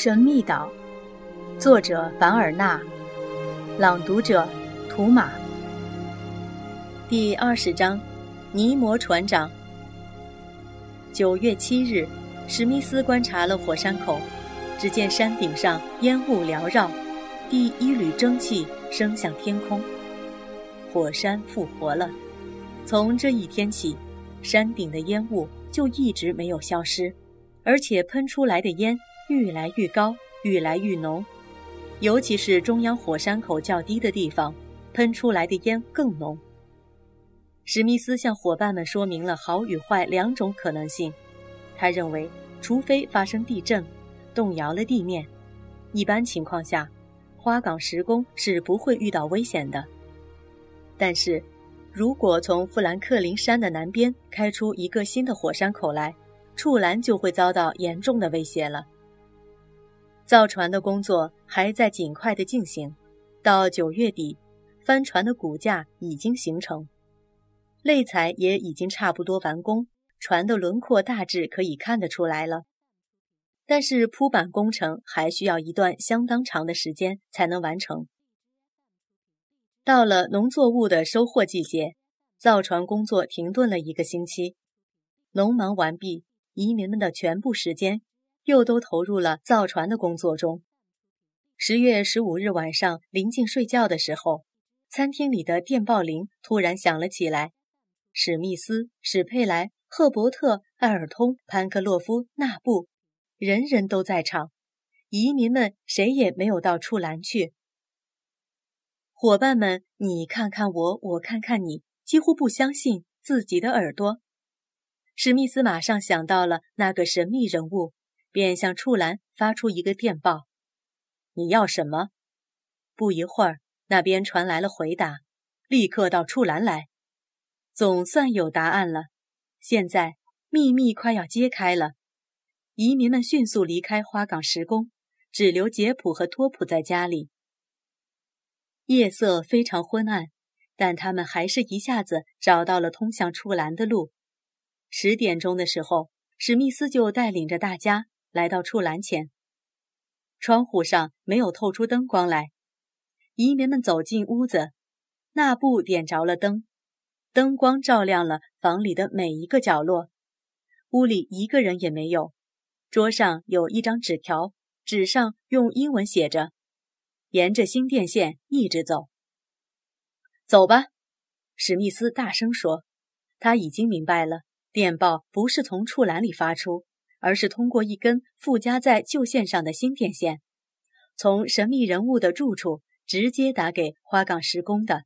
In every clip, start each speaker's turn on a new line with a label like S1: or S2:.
S1: 神秘岛，作者凡尔纳，朗读者图马。第二十章，尼摩船长。九月七日，史密斯观察了火山口，只见山顶上烟雾缭绕，第一缕蒸汽升向天空。火山复活了。从这一天起，山顶的烟雾就一直没有消失，而且喷出来的烟。愈来愈高，愈来愈浓，尤其是中央火山口较低的地方，喷出来的烟更浓。史密斯向伙伴们说明了好与坏两种可能性。他认为，除非发生地震，动摇了地面，一般情况下，花岗石工是不会遇到危险的。但是，如果从富兰克林山的南边开出一个新的火山口来，触栏就会遭到严重的威胁了。造船的工作还在尽快的进行，到九月底，帆船的骨架已经形成，肋材也已经差不多完工，船的轮廓大致可以看得出来了。但是铺板工程还需要一段相当长的时间才能完成。到了农作物的收获季节，造船工作停顿了一个星期，农忙完毕，移民们的全部时间。又都投入了造船的工作中。十月十五日晚上临近睡觉的时候，餐厅里的电报铃突然响了起来。史密斯、史佩莱、赫伯特、艾尔通、潘克洛夫、纳布，人人都在场。移民们谁也没有到处栏去。伙伴们，你看看我，我看看你，几乎不相信自己的耳朵。史密斯马上想到了那个神秘人物。便向处栏发出一个电报：“你要什么？”不一会儿，那边传来了回答：“立刻到处栏来。”总算有答案了。现在秘密快要揭开了。移民们迅速离开花岗石工，只留杰普和托普在家里。夜色非常昏暗，但他们还是一下子找到了通向处栏的路。十点钟的时候，史密斯就带领着大家。来到触栏前，窗户上没有透出灯光来。移民们走进屋子，那布点着了灯，灯光照亮了房里的每一个角落。屋里一个人也没有。桌上有一张纸条，纸上用英文写着：“沿着新电线一直走。”走吧，史密斯大声说。他已经明白了，电报不是从触栏里发出。而是通过一根附加在旧线上的新电线，从神秘人物的住处直接打给花岗石工的。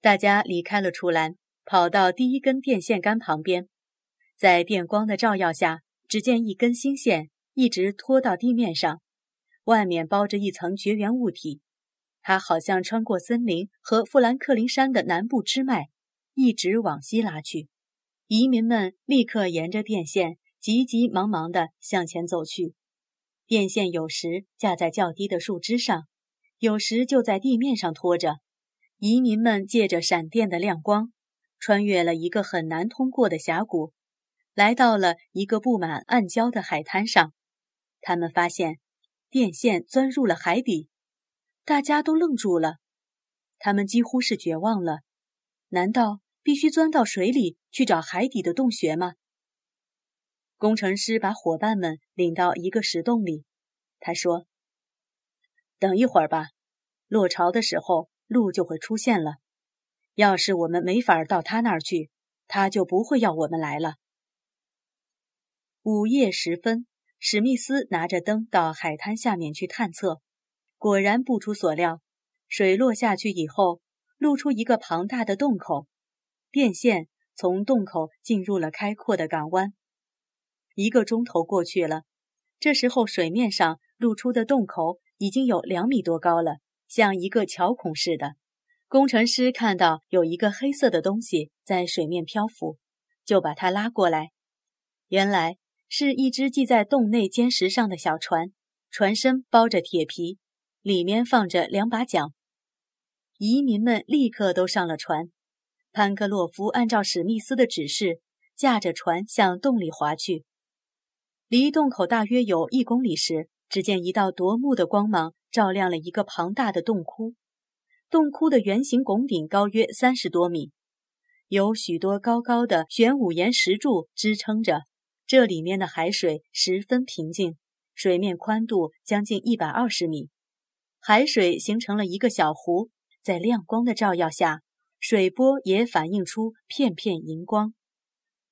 S1: 大家离开了出栏，跑到第一根电线杆旁边，在电光的照耀下，只见一根新线一直拖到地面上，外面包着一层绝缘物体，它好像穿过森林和富兰克林山的南部支脉，一直往西拉去。移民们立刻沿着电线。急急忙忙地向前走去，电线有时架在较低的树枝上，有时就在地面上拖着。移民们借着闪电的亮光，穿越了一个很难通过的峡谷，来到了一个布满暗礁的海滩上。他们发现电线钻入了海底，大家都愣住了，他们几乎是绝望了。难道必须钻到水里去找海底的洞穴吗？工程师把伙伴们领到一个石洞里，他说：“等一会儿吧，落潮的时候路就会出现了。要是我们没法到他那儿去，他就不会要我们来了。”午夜时分，史密斯拿着灯到海滩下面去探测，果然不出所料，水落下去以后，露出一个庞大的洞口，电线从洞口进入了开阔的港湾。一个钟头过去了，这时候水面上露出的洞口已经有两米多高了，像一个桥孔似的。工程师看到有一个黑色的东西在水面漂浮，就把它拉过来。原来是一只系在洞内坚石上的小船，船身包着铁皮，里面放着两把桨。移民们立刻都上了船。潘克洛夫按照史密斯的指示，驾着船向洞里划去。离洞口大约有一公里时，只见一道夺目的光芒照亮了一个庞大的洞窟。洞窟的圆形拱顶高约三十多米，有许多高高的玄武岩石柱支撑着。这里面的海水十分平静，水面宽度将近一百二十米，海水形成了一个小湖，在亮光的照耀下，水波也反映出片片银光。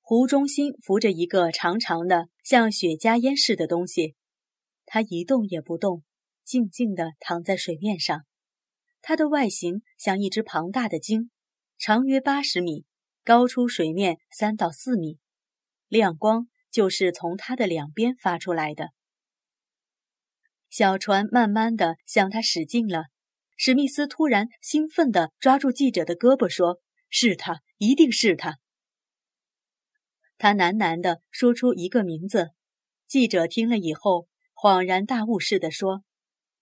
S1: 湖中心浮着一个长长的像雪茄烟似的东西，它一动也不动，静静地躺在水面上。它的外形像一只庞大的鲸，长约八十米，高出水面三到四米，亮光。就是从它的两边发出来的。小船慢慢的向他驶近了。史密斯突然兴奋地抓住记者的胳膊，说：“是他，一定是他。”他喃喃地说出一个名字。记者听了以后，恍然大悟似的说：“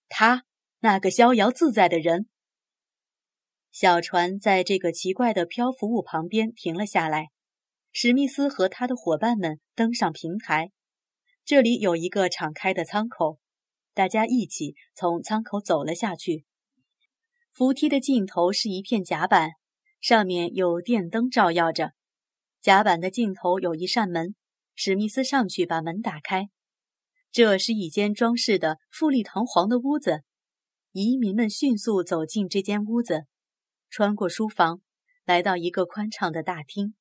S1: 他，那个逍遥自在的人。”小船在这个奇怪的漂浮物旁边停了下来。史密斯和他的伙伴们登上平台，这里有一个敞开的舱口，大家一起从舱口走了下去。扶梯的尽头是一片甲板，上面有电灯照耀着。甲板的尽头有一扇门，史密斯上去把门打开。这是一间装饰的富丽堂皇的屋子。移民们迅速走进这间屋子，穿过书房，来到一个宽敞的大厅。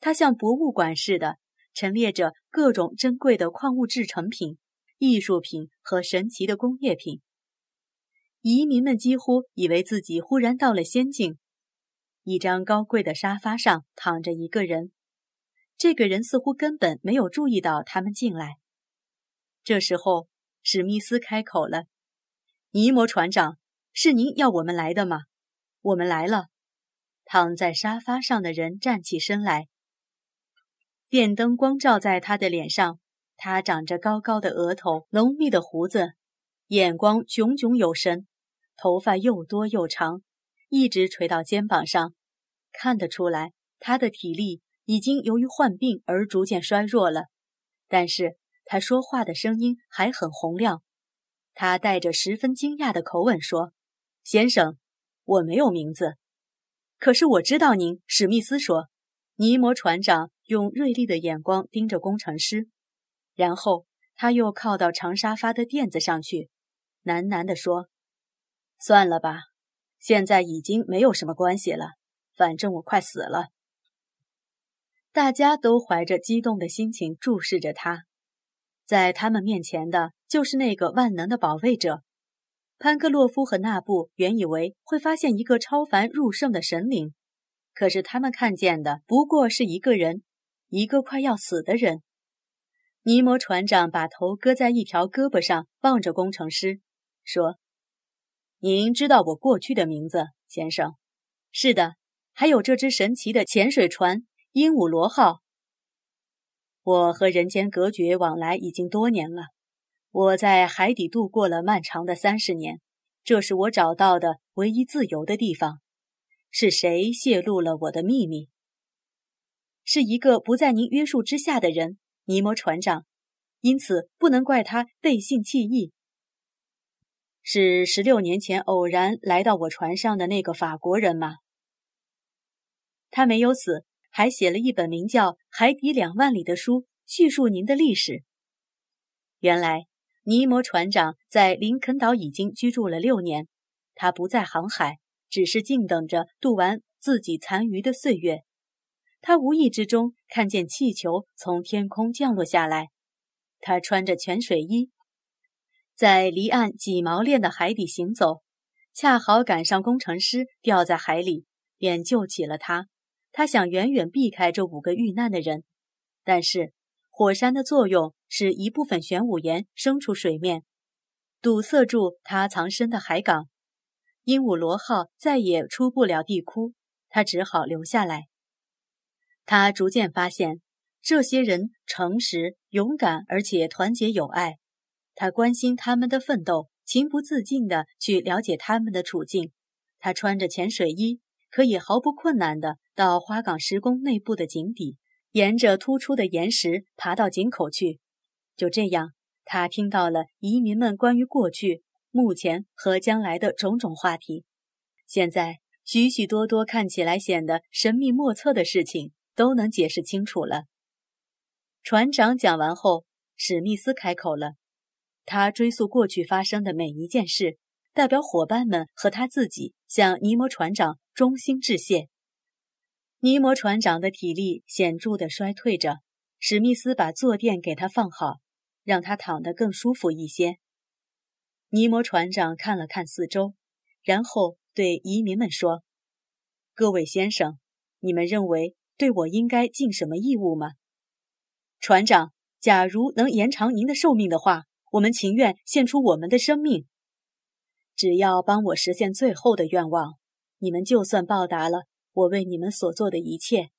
S1: 它像博物馆似的，陈列着各种珍贵的矿物制成品、艺术品和神奇的工业品。移民们几乎以为自己忽然到了仙境。一张高贵的沙发上躺着一个人，这个人似乎根本没有注意到他们进来。这时候，史密斯开口了：“尼摩船长，是您要我们来的吗？我们来了。”躺在沙发上的人站起身来。电灯光照在他的脸上，他长着高高的额头、浓密的胡子，眼光炯炯有神，头发又多又长，一直垂到肩膀上。看得出来，他的体力已经由于患病而逐渐衰弱了。但是他说话的声音还很洪亮。他带着十分惊讶的口吻说：“先生，我没有名字，可是我知道您。”史密斯说：“尼摩船长。”用锐利的眼光盯着工程师，然后他又靠到长沙发的垫子上去，喃喃地说：“算了吧，现在已经没有什么关系了，反正我快死了。”大家都怀着激动的心情注视着他，在他们面前的就是那个万能的保卫者。潘克洛夫和纳布原以为会发现一个超凡入圣的神灵，可是他们看见的不过是一个人。一个快要死的人，尼摩船长把头搁在一条胳膊上，望着工程师，说：“您知道我过去的名字，先生？是的，还有这只神奇的潜水船‘鹦鹉螺号’。我和人间隔绝往来已经多年了，我在海底度过了漫长的三十年，这是我找到的唯一自由的地方。是谁泄露了我的秘密？”是一个不在您约束之下的人，尼摩船长，因此不能怪他背信弃义。是十六年前偶然来到我船上的那个法国人吗？他没有死，还写了一本名叫《海底两万里》的书，叙述您的历史。原来，尼摩船长在林肯岛已经居住了六年，他不再航海，只是静等着度完自己残余的岁月。他无意之中看见气球从天空降落下来，他穿着潜水衣，在离岸几毛链的海底行走，恰好赶上工程师掉在海里，便救起了他。他想远远避开这五个遇难的人，但是火山的作用使一部分玄武岩升出水面，堵塞住他藏身的海港。鹦鹉螺号再也出不了地窟，他只好留下来。他逐渐发现，这些人诚实、勇敢，而且团结友爱。他关心他们的奋斗，情不自禁地去了解他们的处境。他穿着潜水衣，可以毫不困难地到花岗石宫内部的井底，沿着突出的岩石爬到井口去。就这样，他听到了移民们关于过去、目前和将来的种种话题。现在，许许多多看起来显得神秘莫测的事情都能解释清楚了。船长讲完后，史密斯开口了。他追溯过去发生的每一件事，代表伙伴们和他自己向尼摩船长衷心致谢。尼摩船长的体力显著地衰退着，史密斯把坐垫给他放好，让他躺得更舒服一些。尼摩船长看了看四周，然后对移民们说：“各位先生，你们认为对我应该尽什么义务吗？”船长，假如能延长您的寿命的话，我们情愿献出我们的生命。只要帮我实现最后的愿望，你们就算报答了我为你们所做的一切。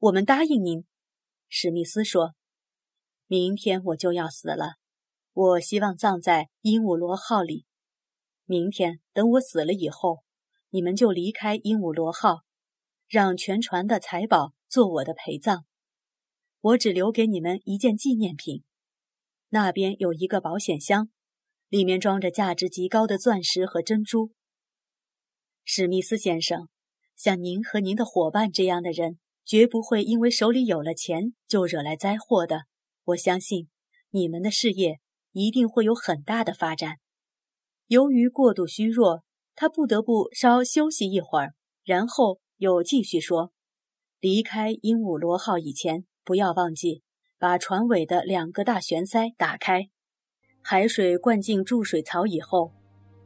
S1: 我们答应您。”史密斯说，“明天我就要死了，我希望葬在鹦鹉螺号里。明天等我死了以后，你们就离开鹦鹉螺号，让全船的财宝做我的陪葬。”我只留给你们一件纪念品，那边有一个保险箱，里面装着价值极高的钻石和珍珠。史密斯先生，像您和您的伙伴这样的人，绝不会因为手里有了钱就惹来灾祸的。我相信你们的事业一定会有很大的发展。由于过度虚弱，他不得不稍休息一会儿，然后又继续说：“离开鹦鹉螺号以前。”不要忘记把船尾的两个大旋塞打开，海水灌进注水槽以后，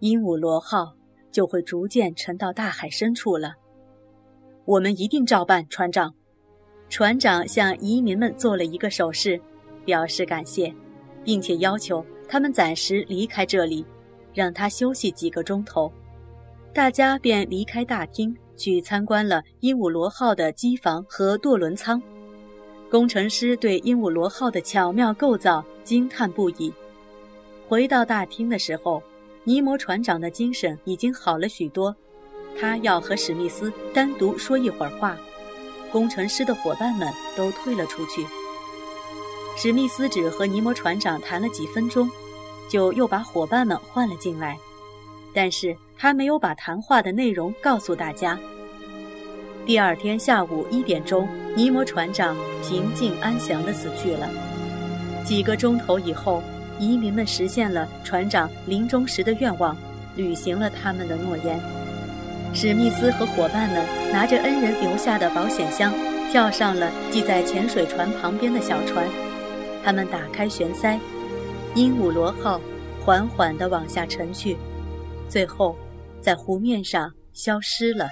S1: 鹦鹉螺号就会逐渐沉到大海深处了。我们一定照办，船长。船长向移民们做了一个手势，表示感谢，并且要求他们暂时离开这里，让他休息几个钟头。大家便离开大厅，去参观了鹦鹉螺号的机房和舵轮舱。工程师对鹦鹉螺号的巧妙构造惊叹不已。回到大厅的时候，尼摩船长的精神已经好了许多。他要和史密斯单独说一会儿话。工程师的伙伴们都退了出去。史密斯只和尼摩船长谈了几分钟，就又把伙伴们换了进来。但是他没有把谈话的内容告诉大家。第二天下午一点钟，尼摩船长平静安详地死去了。几个钟头以后，移民们实现了船长临终时的愿望，履行了他们的诺言。史密斯和伙伴们拿着恩人留下的保险箱，跳上了系在潜水船旁边的小船。他们打开舷塞，鹦鹉螺号缓缓地往下沉去，最后在湖面上消失了。